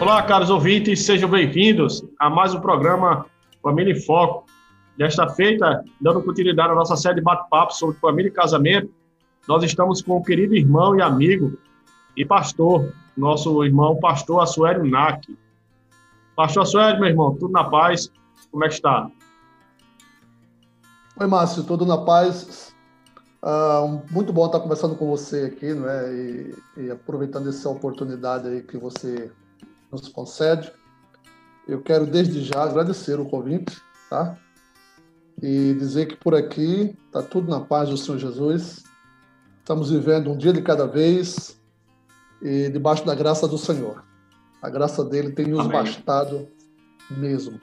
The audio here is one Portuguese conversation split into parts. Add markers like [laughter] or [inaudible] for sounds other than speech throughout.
Olá, caros ouvintes, sejam bem-vindos a mais um programa Família em Foco. Desta feita, dando continuidade à nossa série de bate-papo sobre família e casamento, nós estamos com o querido irmão e amigo e pastor, nosso irmão pastor Assuério Nack. Pastor Assuério, meu irmão, tudo na paz? Como é que está? Oi, Márcio, tudo na paz. Uh, muito bom estar conversando com você aqui, não é? E, e aproveitando essa oportunidade aí que você nos concede. Eu quero desde já agradecer o convite, tá? E dizer que por aqui está tudo na paz do Senhor Jesus. Estamos vivendo um dia de cada vez e debaixo da graça do Senhor. A graça dele tem nos Amém. bastado mesmo.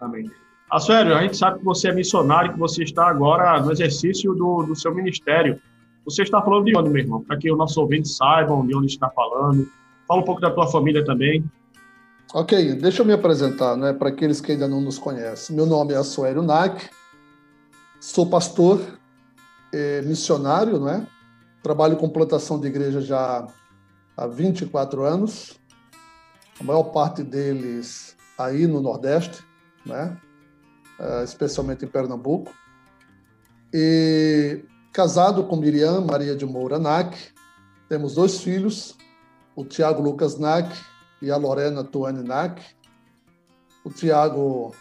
Amém. Sério, a gente sabe que você é missionário, que você está agora no exercício do, do seu ministério. Você está falando de onde, meu irmão? Para que os nossos ouvintes saibam de onde está falando. Fala um pouco da tua família também. Ok, deixa eu me apresentar, né, para aqueles que ainda não nos conhecem. Meu nome é Assuério Nack, sou pastor, é, missionário, né? Trabalho com plantação de igreja já há 24 anos, a maior parte deles aí no Nordeste, né? É, especialmente em Pernambuco. E casado com Miriam Maria de Moura Nack, temos dois filhos, o Tiago Lucas Nack e a Lorena Tuane Nack. O Tiago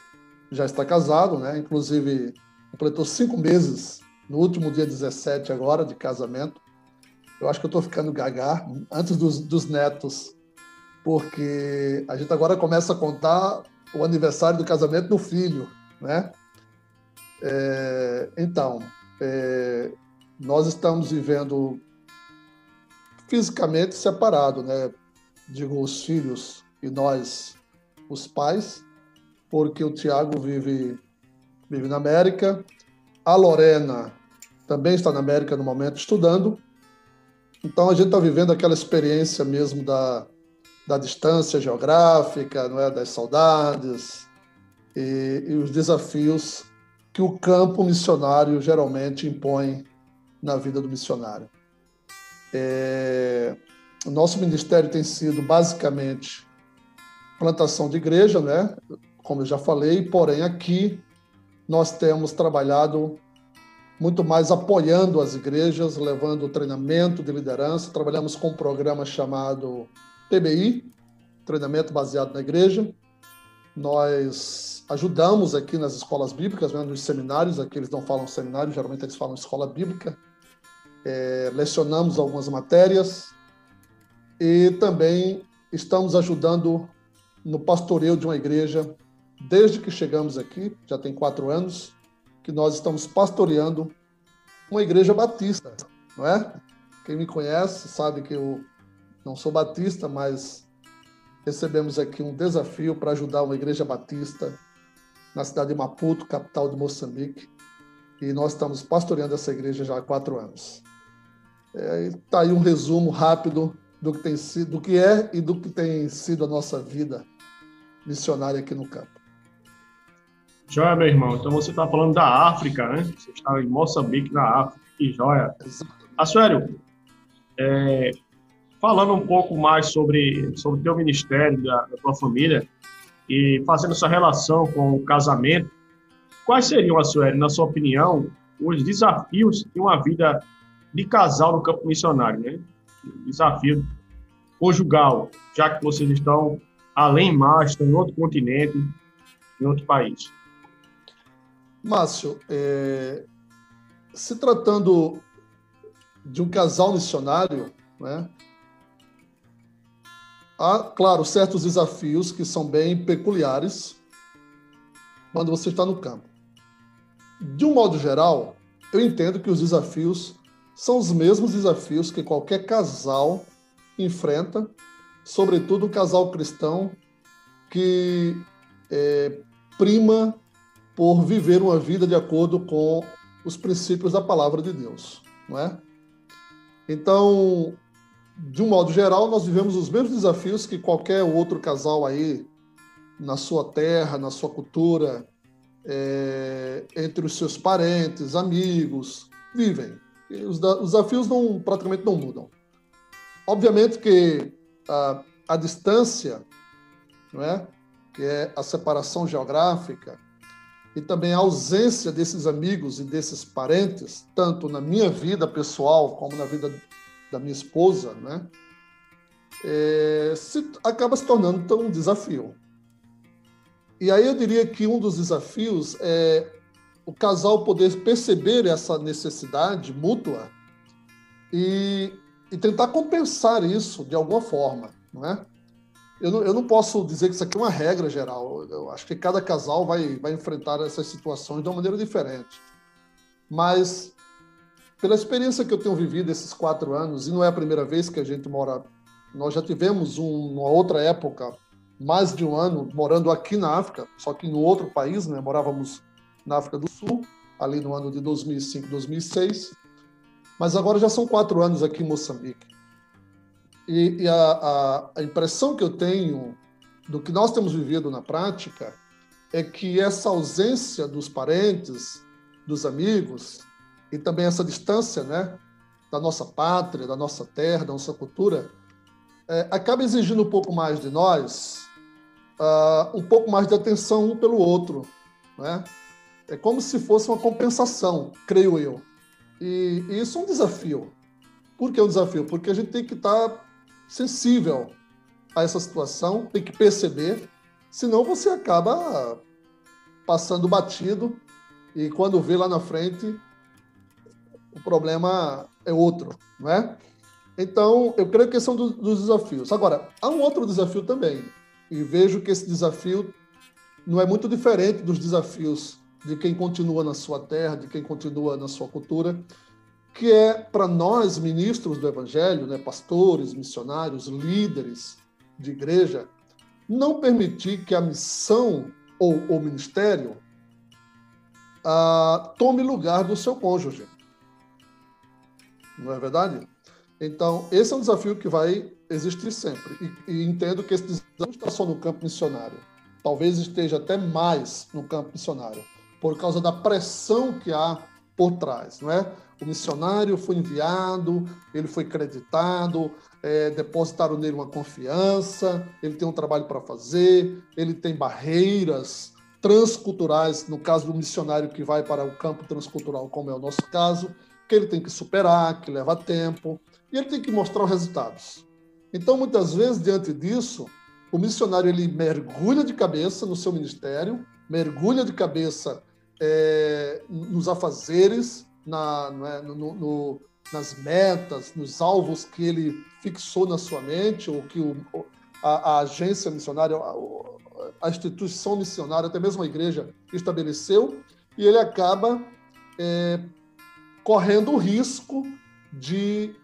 já está casado, né? Inclusive completou cinco meses no último dia 17 agora de casamento. Eu acho que eu estou ficando gaga antes dos, dos netos, porque a gente agora começa a contar o aniversário do casamento do filho, né? É, então, é, nós estamos vivendo fisicamente separado, né? Digo, os filhos e nós, os pais, porque o Tiago vive, vive na América, a Lorena também está na América no momento estudando. Então a gente está vivendo aquela experiência mesmo da, da distância geográfica, não é, das saudades e, e os desafios que o campo missionário geralmente impõe na vida do missionário. É, o nosso ministério tem sido basicamente plantação de igreja, né? Como eu já falei, porém aqui nós temos trabalhado muito mais apoiando as igrejas, levando treinamento de liderança. Trabalhamos com um programa chamado TBI, treinamento baseado na igreja. Nós ajudamos aqui nas escolas bíblicas, né, nos seminários, aqui eles não falam seminário, geralmente eles falam escola bíblica é, lecionamos algumas matérias e também estamos ajudando no pastoreio de uma igreja desde que chegamos aqui, já tem quatro anos, que nós estamos pastoreando uma igreja batista, não é? Quem me conhece sabe que eu não sou batista, mas recebemos aqui um desafio para ajudar uma igreja batista na cidade de Maputo, capital de Moçambique, e nós estamos pastoreando essa igreja já há quatro anos. Está é, tá aí um resumo rápido do que tem sido, do que é e do que tem sido a nossa vida missionária aqui no campo. Joia, meu irmão. Então você está falando da África, né? Você está em Moçambique, na África. Que joia. Assuério, é, falando um pouco mais sobre sobre o teu ministério, da, da tua família, e fazendo essa relação com o casamento, quais seriam, Assuério, na sua opinião, os desafios de uma vida de casal no campo missionário, né? Desafio conjugal, já que vocês estão além mais, estão em outro continente, em outro país. Márcio, é, se tratando de um casal missionário, né, há, claro, certos desafios que são bem peculiares quando você está no campo. De um modo geral, eu entendo que os desafios são os mesmos desafios que qualquer casal enfrenta, sobretudo um casal cristão que é, prima por viver uma vida de acordo com os princípios da palavra de Deus, não é? Então, de um modo geral, nós vivemos os mesmos desafios que qualquer outro casal aí na sua terra, na sua cultura, é, entre os seus parentes, amigos, vivem. Os, os, desafios não, praticamente não mudam. Obviamente que a, a distância, não é? que é a separação geográfica, e também a ausência desses amigos e desses parentes, tanto na minha vida pessoal como na vida da minha esposa, né? É, se, acaba se tornando um desafio. E aí eu diria que um dos desafios é o casal poder perceber essa necessidade mútua e, e tentar compensar isso de alguma forma, não é? Eu não, eu não posso dizer que isso aqui é uma regra geral. Eu acho que cada casal vai, vai enfrentar essas situações de uma maneira diferente. Mas, pela experiência que eu tenho vivido esses quatro anos, e não é a primeira vez que a gente mora, nós já tivemos um, uma outra época, mais de um ano, morando aqui na África, só que no outro país, né? Morávamos na África do Sul, ali no ano de 2005, 2006. Mas agora já são quatro anos aqui em Moçambique. E, e a, a, a impressão que eu tenho do que nós temos vivido na prática é que essa ausência dos parentes, dos amigos, e também essa distância né, da nossa pátria, da nossa terra, da nossa cultura, é, acaba exigindo um pouco mais de nós, uh, um pouco mais de atenção um pelo outro. Né? É como se fosse uma compensação, creio eu. E, e isso é um desafio. Por que é um desafio? Porque a gente tem que estar sensível a essa situação, tem que perceber, senão você acaba passando batido e quando vê lá na frente o problema é outro, não é? Então, eu creio que esse é um dos desafios. Agora, há um outro desafio também, e vejo que esse desafio não é muito diferente dos desafios de quem continua na sua terra, de quem continua na sua cultura, que é para nós, ministros do Evangelho, né, pastores, missionários, líderes de igreja, não permitir que a missão ou o ministério ah, tome lugar do seu cônjuge. Não é verdade? Então, esse é um desafio que vai existir sempre. E, e entendo que esse desafio não está só no campo missionário. Talvez esteja até mais no campo missionário, por causa da pressão que há por trás, não é? O missionário foi enviado, ele foi creditado, é, depositaram nele uma confiança, ele tem um trabalho para fazer, ele tem barreiras transculturais, no caso do missionário que vai para o campo transcultural, como é o nosso caso, que ele tem que superar, que leva tempo, e ele tem que mostrar os resultados. Então, muitas vezes, diante disso, o missionário ele mergulha de cabeça no seu ministério, mergulha de cabeça é, nos afazeres, na, é, no, no, nas metas, nos alvos que ele fixou na sua mente, ou que o, a, a, agência missionária, a, a, instituição missionária, até mesmo a igreja estabeleceu, e ele acaba é, correndo o risco de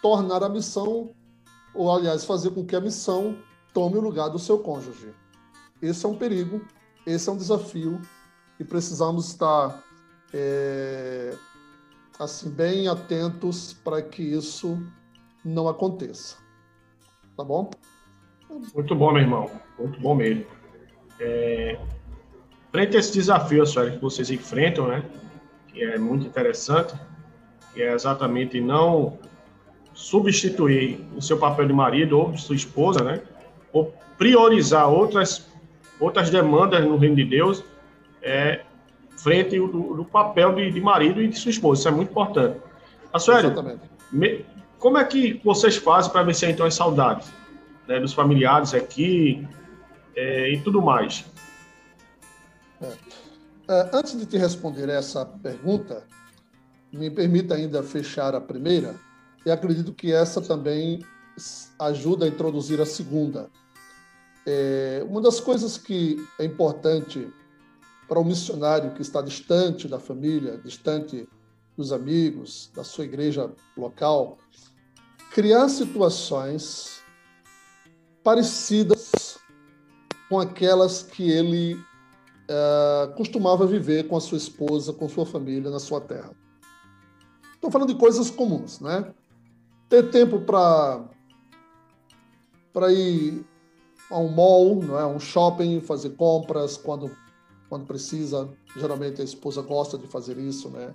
tornar a missão, ou aliás, fazer com que a missão tome o lugar do seu cônjuge. Esse é um perigo esse é um desafio e precisamos estar é, assim bem atentos para que isso não aconteça. Tá bom? Muito bom, meu irmão. Muito bom mesmo. É, frente a esse desafio, senhora, que vocês enfrentam, né? Que é muito interessante, que é exatamente não substituir o seu papel de marido ou de sua esposa, né? Ou priorizar outras outras demandas no reino de Deus é, frente do, do papel de, de, marido e de sua esposa. Isso é muito importante. A sério, me, como é que vocês fazem para vencer então as saudades né, dos familiares aqui é, e tudo mais? É. É, antes de te responder essa pergunta, me permita ainda fechar a primeira, e acredito que essa também ajuda a introduzir a segunda. É, uma das coisas que é importante para um missionário que está distante da família, distante dos amigos, da sua igreja local, criar situações parecidas com aquelas que ele uh, costumava viver com a sua esposa, com sua família na sua terra. Estou falando de coisas comuns, né? Ter tempo para para ir a um mall, não é? um shopping, fazer compras quando quando precisa. Geralmente a esposa gosta de fazer isso, né?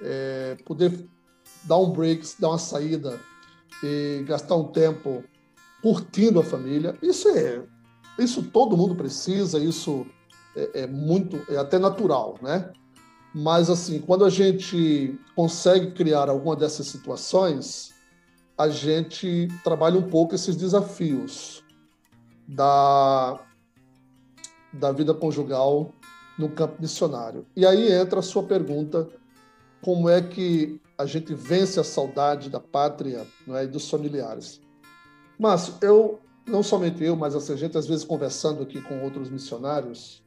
É, poder dar um break, dar uma saída e gastar um tempo curtindo a família. Isso é, isso todo mundo precisa. Isso é, é muito, é até natural, né? Mas assim, quando a gente consegue criar alguma dessas situações, a gente trabalha um pouco esses desafios da, da vida conjugal no campo missionário. E aí entra a sua pergunta: como é que a gente vence a saudade da pátria é, e dos familiares? Mas eu, não somente eu, mas assim, a gente às vezes conversando aqui com outros missionários,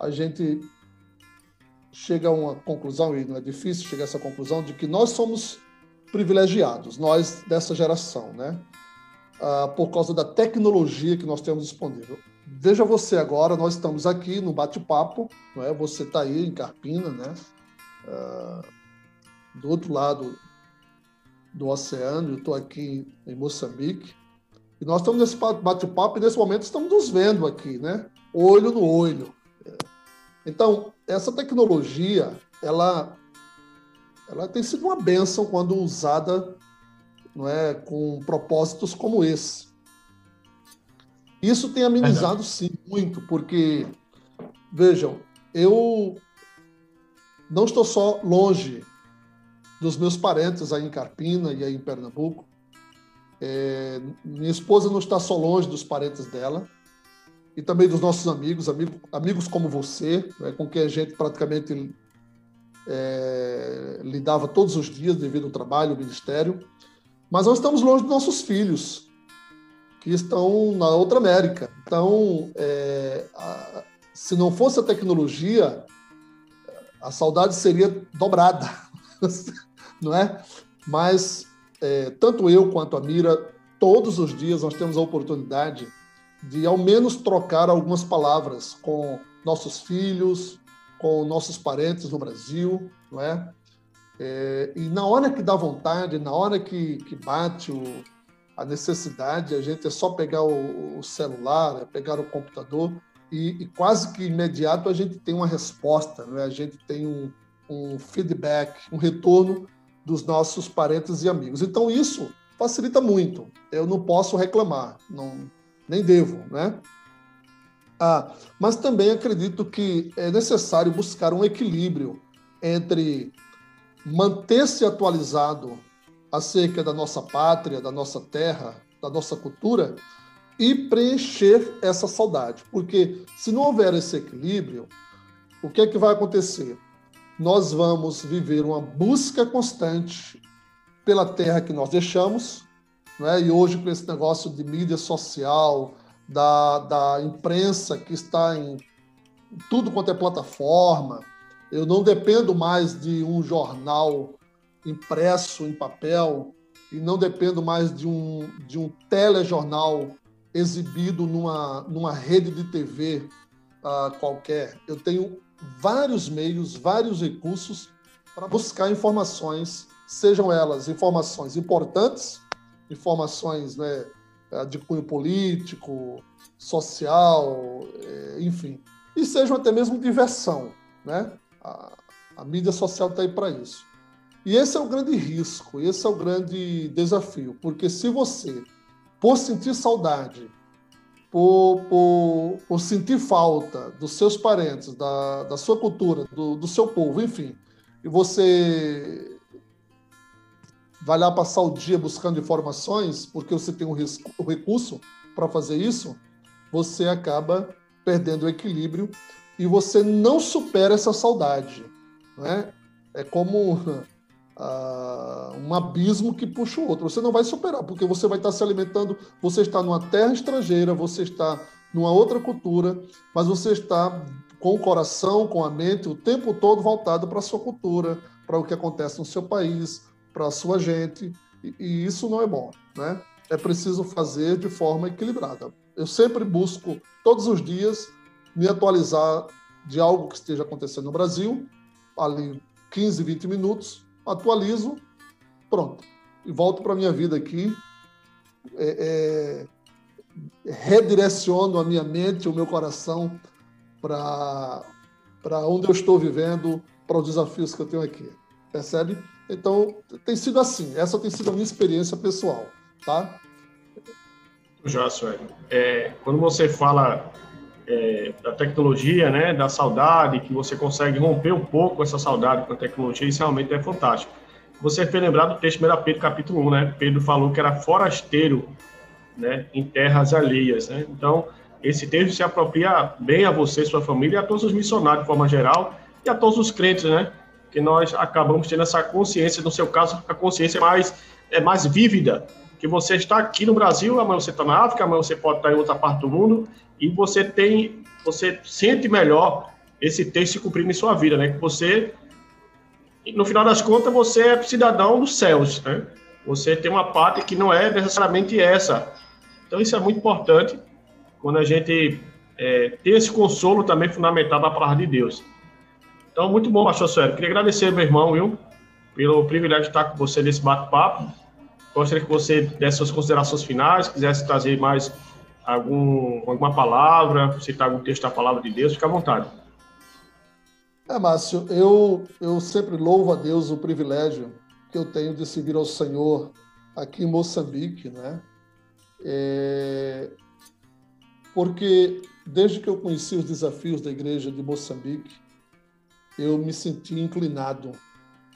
a gente chega a uma conclusão, e não é difícil chegar a essa conclusão, de que nós somos privilegiados, nós dessa geração, né? Ah, por causa da tecnologia que nós temos disponível. Veja você agora, nós estamos aqui no bate-papo, não é? Você está aí em Carpina, né? Uh, do outro lado do oceano, eu estou aqui em Moçambique. E nós estamos nesse bate-papo e nesse momento estamos nos vendo aqui, né? Olho no olho. Então, essa tecnologia, ela, ela tem sido uma benção quando usada não é, com propósitos como esse. Isso tem amenizado, sim, muito, porque, vejam, eu não estou só longe dos meus parentes aí em Carpina e aí em Pernambuco. É, minha esposa não está só longe dos parentes dela e também dos nossos amigos, amigo, amigos como você, né, com quem a gente praticamente é, lidava todos os dias devido ao trabalho, ao ministério. Mas nós estamos longe dos nossos filhos, que estão na outra América. Então, é, a, se não fosse a tecnologia, a saudade seria dobrada, [laughs] não é? Mas é, tanto eu quanto a Mira, todos os dias nós temos a oportunidade de ao menos trocar algumas palavras com nossos filhos, com nossos parentes no Brasil, não é? É e na hora que dá vontade, na hora que, que bate o, a necessidade, a gente é só pegar o, o celular, é pegar o computador e, e, quase que imediato a gente tem uma resposta, né? a gente tem um, um feedback, um retorno dos nossos parentes e amigos. Então isso facilita muito. Eu não posso reclamar, não, nem devo, né? Ah, mas também acredito que é necessário buscar um equilíbrio entre manter-se atualizado acerca da nossa pátria, da nossa terra, da nossa cultura e preencher essa saudade. Porque se não houver esse equilíbrio, o que é que vai acontecer? Nós vamos viver uma busca constante pela terra que nós deixamos, né? e hoje com esse negócio de mídia social, da, da imprensa que está em tudo quanto é plataforma, eu não dependo mais de um jornal impresso em papel e não dependo mais de um, de um telejornal exibido numa, numa rede de TV uh, ah, qualquer. Eu tenho vários meios, vários recursos para buscar informações, sejam elas informações importantes, informações né, ah, de cunho político, social, eh, enfim, e sejam até mesmo diversão. Né? A, a mídia social está aí para isso. E esse é o grande risco, esse é o grande desafio, porque se você, por sentir saudade, por, por, por sentir falta dos seus parentes, da, da sua cultura, do, do seu povo, enfim, e você vai lá passar o dia buscando informações, porque você tem o, risco, o recurso para fazer isso, você acaba perdendo o equilíbrio e você não supera essa saudade. Né? É como uh, [laughs] um abismo que puxa o outro. Você não vai superar, porque você vai estar se alimentando, você está numa terra estrangeira, você está numa outra cultura, mas você está com o coração, com a mente, o tempo todo voltado para a sua cultura, para o que acontece no seu país, para a sua gente, e, e isso não é bom, né? É preciso fazer de forma equilibrada. Eu sempre busco, todos os dias, me atualizar de algo que esteja acontecendo no Brasil, ali 15, 20 minutos, atualizo, pronto. E volto para a minha vida aqui, é, é, redireciono a minha mente, o meu coração para onde eu estou vivendo, para os desafios que eu tenho aqui. Percebe? Então, tem sido assim. Essa tem sido a minha experiência pessoal, tá? Já, Sueli. É, quando você fala é, da tecnologia, né, da saudade, que você consegue romper um pouco essa saudade com a tecnologia, isso realmente é fantástico. Você fez lembrar do texto 1 Pedro, capítulo 1, né? Pedro falou que era forasteiro né, em terras alheias, né? Então, esse texto se apropria bem a você, sua família e a todos os missionários de forma geral e a todos os crentes, né? Que nós acabamos tendo essa consciência, no seu caso, a consciência mais, é mais vívida, que você está aqui no Brasil, amanhã você está na África, amanhã você pode estar em outra parte do mundo, e você tem, você sente melhor esse texto se cumprindo em sua vida, né? Que você, no final das contas, você é cidadão dos céus, né? Você tem uma pátria que não é necessariamente essa. Então isso é muito importante quando a gente é, tem esse consolo também fundamental da palavra de Deus. Então, muito bom, pastor Sérgio. Queria agradecer, meu irmão, viu, pelo privilégio de estar com você nesse bate-papo. Gostaria que você desse suas considerações finais, quisesse trazer mais algum, alguma palavra, citar algum texto da palavra de Deus, fique à vontade. É, Márcio, eu, eu sempre louvo a Deus o privilégio que eu tenho de servir ao Senhor aqui em Moçambique, né? É, porque desde que eu conheci os desafios da igreja de Moçambique, eu me senti inclinado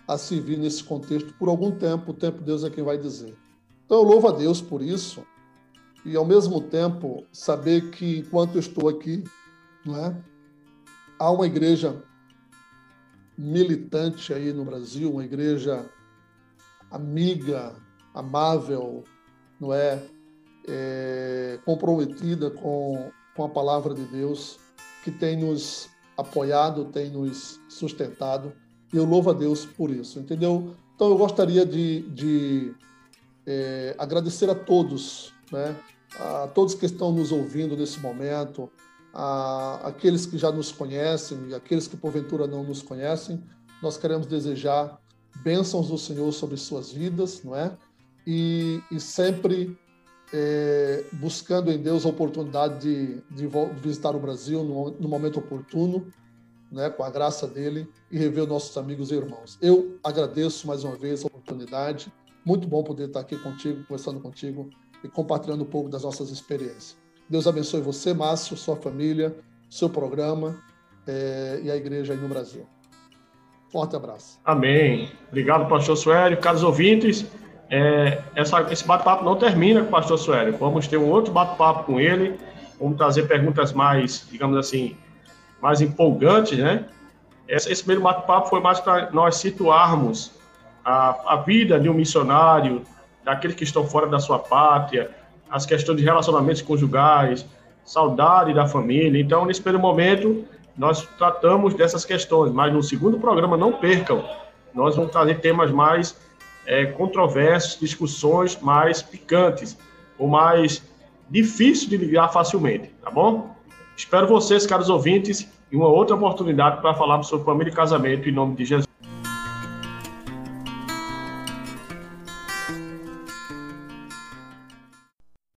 a servir nesse contexto por algum tempo, o tempo Deus é quem vai dizer. Então eu louvo a Deus por isso, e ao mesmo tempo saber que enquanto eu estou aqui, não é? Há uma igreja militante aí no Brasil, uma igreja amiga, amável, não é? é comprometida com, com a palavra de Deus, que tem nos apoiado, tem nos sustentado, e eu louvo a Deus por isso, entendeu? Então eu gostaria de, de é, agradecer a todos, né? a todos que estão nos ouvindo nesse momento, a aqueles que já nos conhecem e aqueles que porventura não nos conhecem, nós queremos desejar bênçãos do Senhor sobre suas vidas, não é? E, e sempre é, buscando em Deus a oportunidade de, de visitar o Brasil no, no, momento oportuno, né, com a graça dele, e rever nossos amigos e irmãos. Eu agradeço mais uma vez a oportunidade. Muito bom poder estar aqui contigo, conversando contigo e compartilhando um pouco das nossas experiências. Deus abençoe você, Márcio, sua família, seu programa é, e a igreja aí no Brasil. Forte abraço. Amém. Obrigado, pastor Suélio. Caros ouvintes, é, essa, esse bate-papo não termina com o pastor Suélio. Vamos ter um outro bate-papo com ele. Vamos trazer perguntas mais, digamos assim, mais empolgantes, né? Esse, primeiro bate-papo foi mais para nós situarmos a, a vida de um missionário, daqueles que estão fora da sua pátria, as questões de relacionamentos conjugais, saudade da família. Então, nesse primeiro momento, nós tratamos dessas questões, mas no segundo programa, não percam, nós vamos trazer temas mais é, controversos, discussões mais picantes, ou mais difíceis de ligar facilmente, tá bom? Espero vocês, caros ouvintes, em uma outra oportunidade para falar sobre família e casamento, em nome de Jesus.